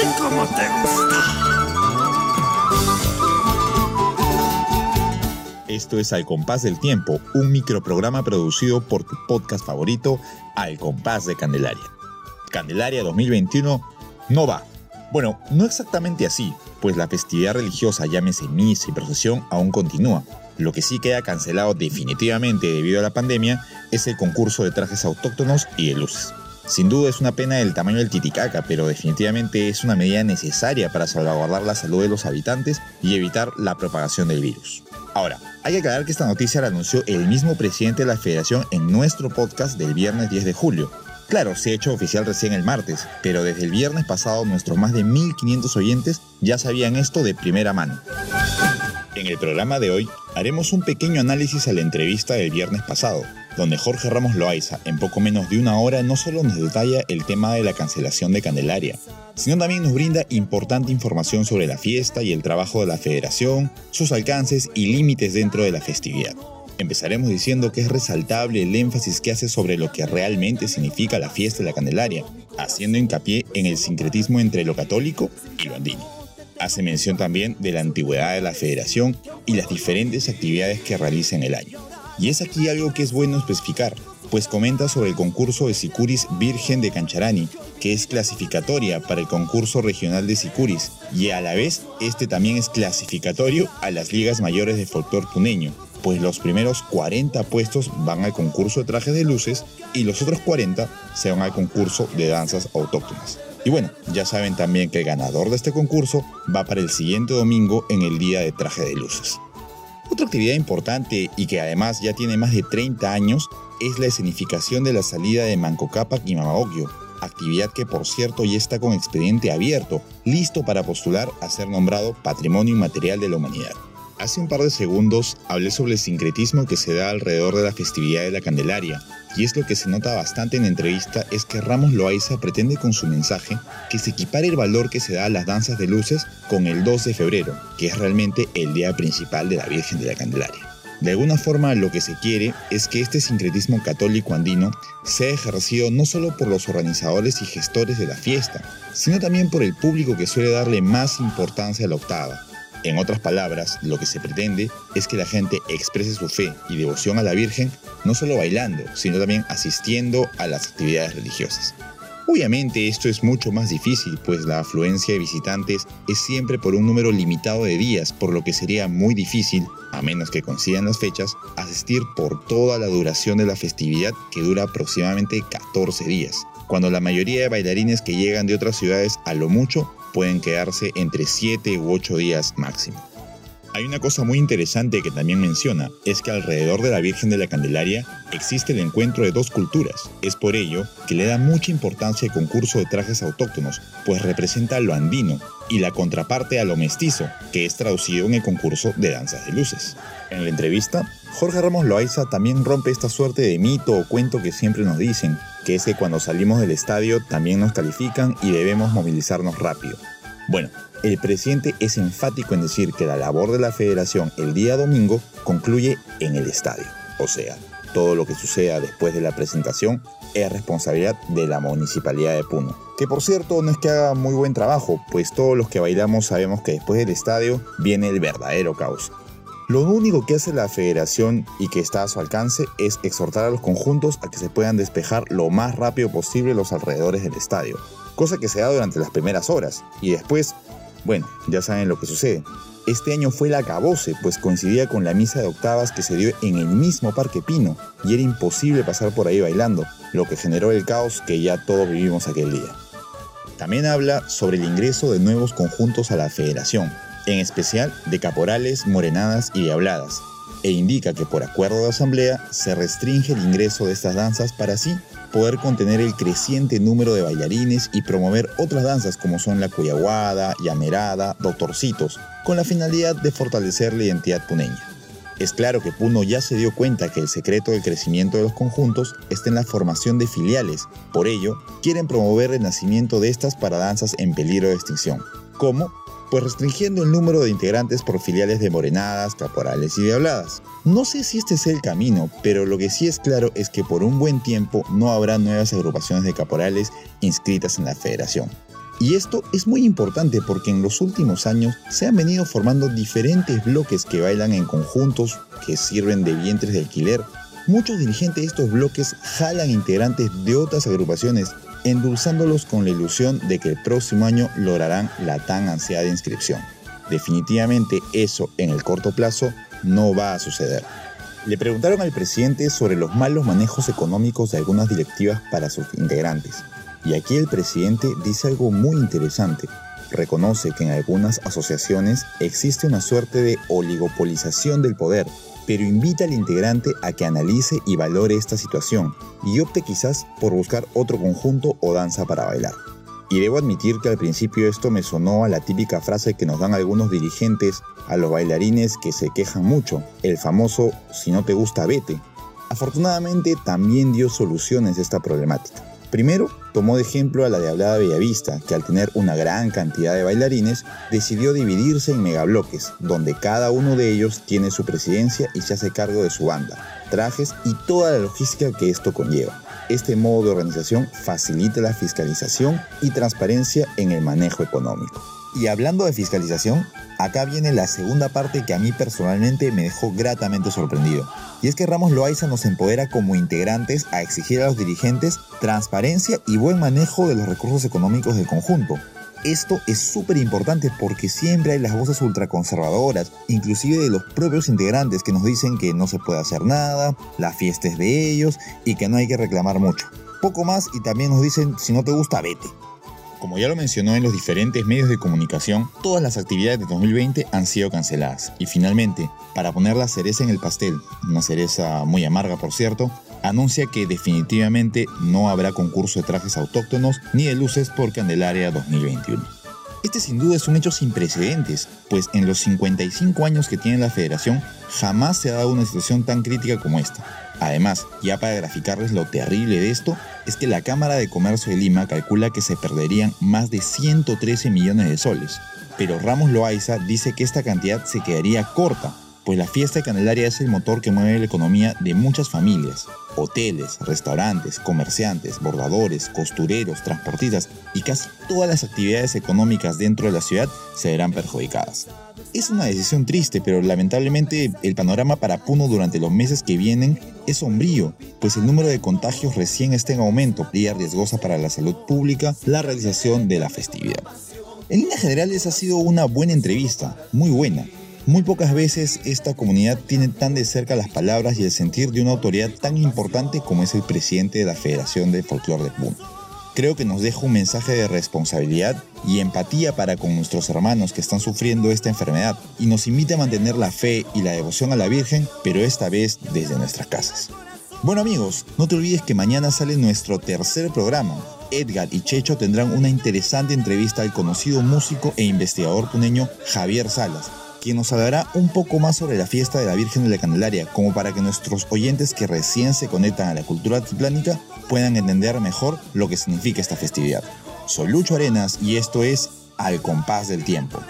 te gusta. Esto es Al Compás del Tiempo, un microprograma producido por tu podcast favorito, Al Compás de Candelaria. Candelaria 2021 no va. Bueno, no exactamente así, pues la festividad religiosa, llámese misa y procesión, aún continúa. Lo que sí queda cancelado definitivamente debido a la pandemia es el concurso de trajes autóctonos y de luces. Sin duda es una pena del tamaño del Titicaca, pero definitivamente es una medida necesaria para salvaguardar la salud de los habitantes y evitar la propagación del virus. Ahora, hay que aclarar que esta noticia la anunció el mismo presidente de la federación en nuestro podcast del viernes 10 de julio. Claro, se ha hecho oficial recién el martes, pero desde el viernes pasado nuestros más de 1500 oyentes ya sabían esto de primera mano. En el programa de hoy haremos un pequeño análisis a la entrevista del viernes pasado, donde Jorge Ramos Loaiza, en poco menos de una hora, no solo nos detalla el tema de la cancelación de Candelaria, sino también nos brinda importante información sobre la fiesta y el trabajo de la federación, sus alcances y límites dentro de la festividad. Empezaremos diciendo que es resaltable el énfasis que hace sobre lo que realmente significa la fiesta de la Candelaria, haciendo hincapié en el sincretismo entre lo católico y lo andino. Hace mención también de la antigüedad de la federación y las diferentes actividades que realiza en el año. Y es aquí algo que es bueno especificar, pues comenta sobre el concurso de Sicuris Virgen de Cancharani, que es clasificatoria para el concurso regional de Sicuris, y a la vez este también es clasificatorio a las ligas mayores de folclor puneño, pues los primeros 40 puestos van al concurso de trajes de luces y los otros 40 se van al concurso de danzas autóctonas. Y bueno, ya saben también que el ganador de este concurso va para el siguiente domingo en el día de traje de luces. Otra actividad importante y que además ya tiene más de 30 años es la escenificación de la salida de Manco Cápac y Mamagogio, actividad que por cierto ya está con expediente abierto, listo para postular a ser nombrado Patrimonio Inmaterial de la Humanidad. Hace un par de segundos hablé sobre el sincretismo que se da alrededor de la festividad de la Candelaria, y es lo que se nota bastante en la entrevista es que Ramos Loaiza pretende con su mensaje que se equipare el valor que se da a las danzas de luces con el 2 de febrero, que es realmente el día principal de la Virgen de la Candelaria. De alguna forma lo que se quiere es que este sincretismo católico andino sea ejercido no solo por los organizadores y gestores de la fiesta, sino también por el público que suele darle más importancia a la octava, en otras palabras, lo que se pretende es que la gente exprese su fe y devoción a la Virgen no solo bailando, sino también asistiendo a las actividades religiosas. Obviamente esto es mucho más difícil, pues la afluencia de visitantes es siempre por un número limitado de días, por lo que sería muy difícil, a menos que consigan las fechas, asistir por toda la duración de la festividad que dura aproximadamente 14 días, cuando la mayoría de bailarines que llegan de otras ciudades a lo mucho pueden quedarse entre 7 u 8 días máximo. Hay una cosa muy interesante que también menciona, es que alrededor de la Virgen de la Candelaria existe el encuentro de dos culturas. Es por ello que le da mucha importancia al concurso de trajes autóctonos, pues representa lo andino y la contraparte a lo mestizo, que es traducido en el concurso de danzas de luces. En la entrevista, Jorge Ramos Loaiza también rompe esta suerte de mito o cuento que siempre nos dicen, que es que cuando salimos del estadio también nos califican y debemos movilizarnos rápido. Bueno, el presidente es enfático en decir que la labor de la federación el día domingo concluye en el estadio. O sea, todo lo que suceda después de la presentación es responsabilidad de la municipalidad de Puno. Que por cierto no es que haga muy buen trabajo, pues todos los que bailamos sabemos que después del estadio viene el verdadero caos. Lo único que hace la federación y que está a su alcance es exhortar a los conjuntos a que se puedan despejar lo más rápido posible los alrededores del estadio, cosa que se da durante las primeras horas, y después bueno, ya saben lo que sucede. Este año fue la cabose, pues coincidía con la misa de octavas que se dio en el mismo Parque Pino, y era imposible pasar por ahí bailando, lo que generó el caos que ya todos vivimos aquel día. También habla sobre el ingreso de nuevos conjuntos a la federación, en especial de caporales, morenadas y diabladas, e indica que por acuerdo de asamblea se restringe el ingreso de estas danzas para así poder contener el creciente número de bailarines y promover otras danzas como son la cuyaguada, llamerada, doctorcitos, con la finalidad de fortalecer la identidad puneña. Es claro que Puno ya se dio cuenta que el secreto del crecimiento de los conjuntos está en la formación de filiales, por ello, quieren promover el nacimiento de estas para danzas en peligro de extinción, como pues restringiendo el número de integrantes por filiales de morenadas, caporales y diabladas. No sé si este es el camino, pero lo que sí es claro es que por un buen tiempo no habrá nuevas agrupaciones de caporales inscritas en la federación. Y esto es muy importante porque en los últimos años se han venido formando diferentes bloques que bailan en conjuntos que sirven de vientres de alquiler. Muchos dirigentes de estos bloques jalan integrantes de otras agrupaciones, endulzándolos con la ilusión de que el próximo año lograrán la tan ansiada inscripción. Definitivamente eso en el corto plazo no va a suceder. Le preguntaron al presidente sobre los malos manejos económicos de algunas directivas para sus integrantes. Y aquí el presidente dice algo muy interesante. Reconoce que en algunas asociaciones existe una suerte de oligopolización del poder, pero invita al integrante a que analice y valore esta situación y opte quizás por buscar otro conjunto o danza para bailar. Y debo admitir que al principio esto me sonó a la típica frase que nos dan algunos dirigentes a los bailarines que se quejan mucho, el famoso si no te gusta vete. Afortunadamente también dio soluciones a esta problemática. Primero, tomó de ejemplo a la de Hablada Bellavista, que al tener una gran cantidad de bailarines, decidió dividirse en megabloques, donde cada uno de ellos tiene su presidencia y se hace cargo de su banda, trajes y toda la logística que esto conlleva. Este modo de organización facilita la fiscalización y transparencia en el manejo económico. Y hablando de fiscalización, acá viene la segunda parte que a mí personalmente me dejó gratamente sorprendido. Y es que Ramos Loaiza nos empodera como integrantes a exigir a los dirigentes transparencia y buen manejo de los recursos económicos del conjunto. Esto es súper importante porque siempre hay las voces ultraconservadoras, inclusive de los propios integrantes que nos dicen que no se puede hacer nada, la fiesta es de ellos y que no hay que reclamar mucho. Poco más y también nos dicen si no te gusta vete. Como ya lo mencionó en los diferentes medios de comunicación, todas las actividades de 2020 han sido canceladas. Y finalmente, para poner la cereza en el pastel, una cereza muy amarga por cierto, anuncia que definitivamente no habrá concurso de trajes autóctonos ni de luces por Candelaria 2021. Este sin duda es un hecho sin precedentes, pues en los 55 años que tiene la federación jamás se ha dado una situación tan crítica como esta. Además, ya para graficarles lo terrible de esto, es que la Cámara de Comercio de Lima calcula que se perderían más de 113 millones de soles, pero Ramos Loaiza dice que esta cantidad se quedaría corta, pues la fiesta de Candelaria es el motor que mueve la economía de muchas familias. Hoteles, restaurantes, comerciantes, bordadores, costureros, transportistas y casi todas las actividades económicas dentro de la ciudad se verán perjudicadas. Es una decisión triste, pero lamentablemente el panorama para Puno durante los meses que vienen es sombrío, pues el número de contagios recién está en aumento y riesgosa para la salud pública la realización de la festividad. En líneas generales ha sido una buena entrevista, muy buena, muy pocas veces esta comunidad tiene tan de cerca las palabras y el sentir de una autoridad tan importante como es el presidente de la Federación de Folclore de Puno. Creo que nos deja un mensaje de responsabilidad y empatía para con nuestros hermanos que están sufriendo esta enfermedad y nos invita a mantener la fe y la devoción a la Virgen, pero esta vez desde nuestras casas. Bueno amigos, no te olvides que mañana sale nuestro tercer programa. Edgar y Checho tendrán una interesante entrevista al conocido músico e investigador puneño Javier Salas, quien nos hablará un poco más sobre la fiesta de la Virgen de la Candelaria, como para que nuestros oyentes que recién se conectan a la cultura altiplánica puedan entender mejor lo que significa esta festividad. Soy Lucho Arenas y esto es Al compás del tiempo.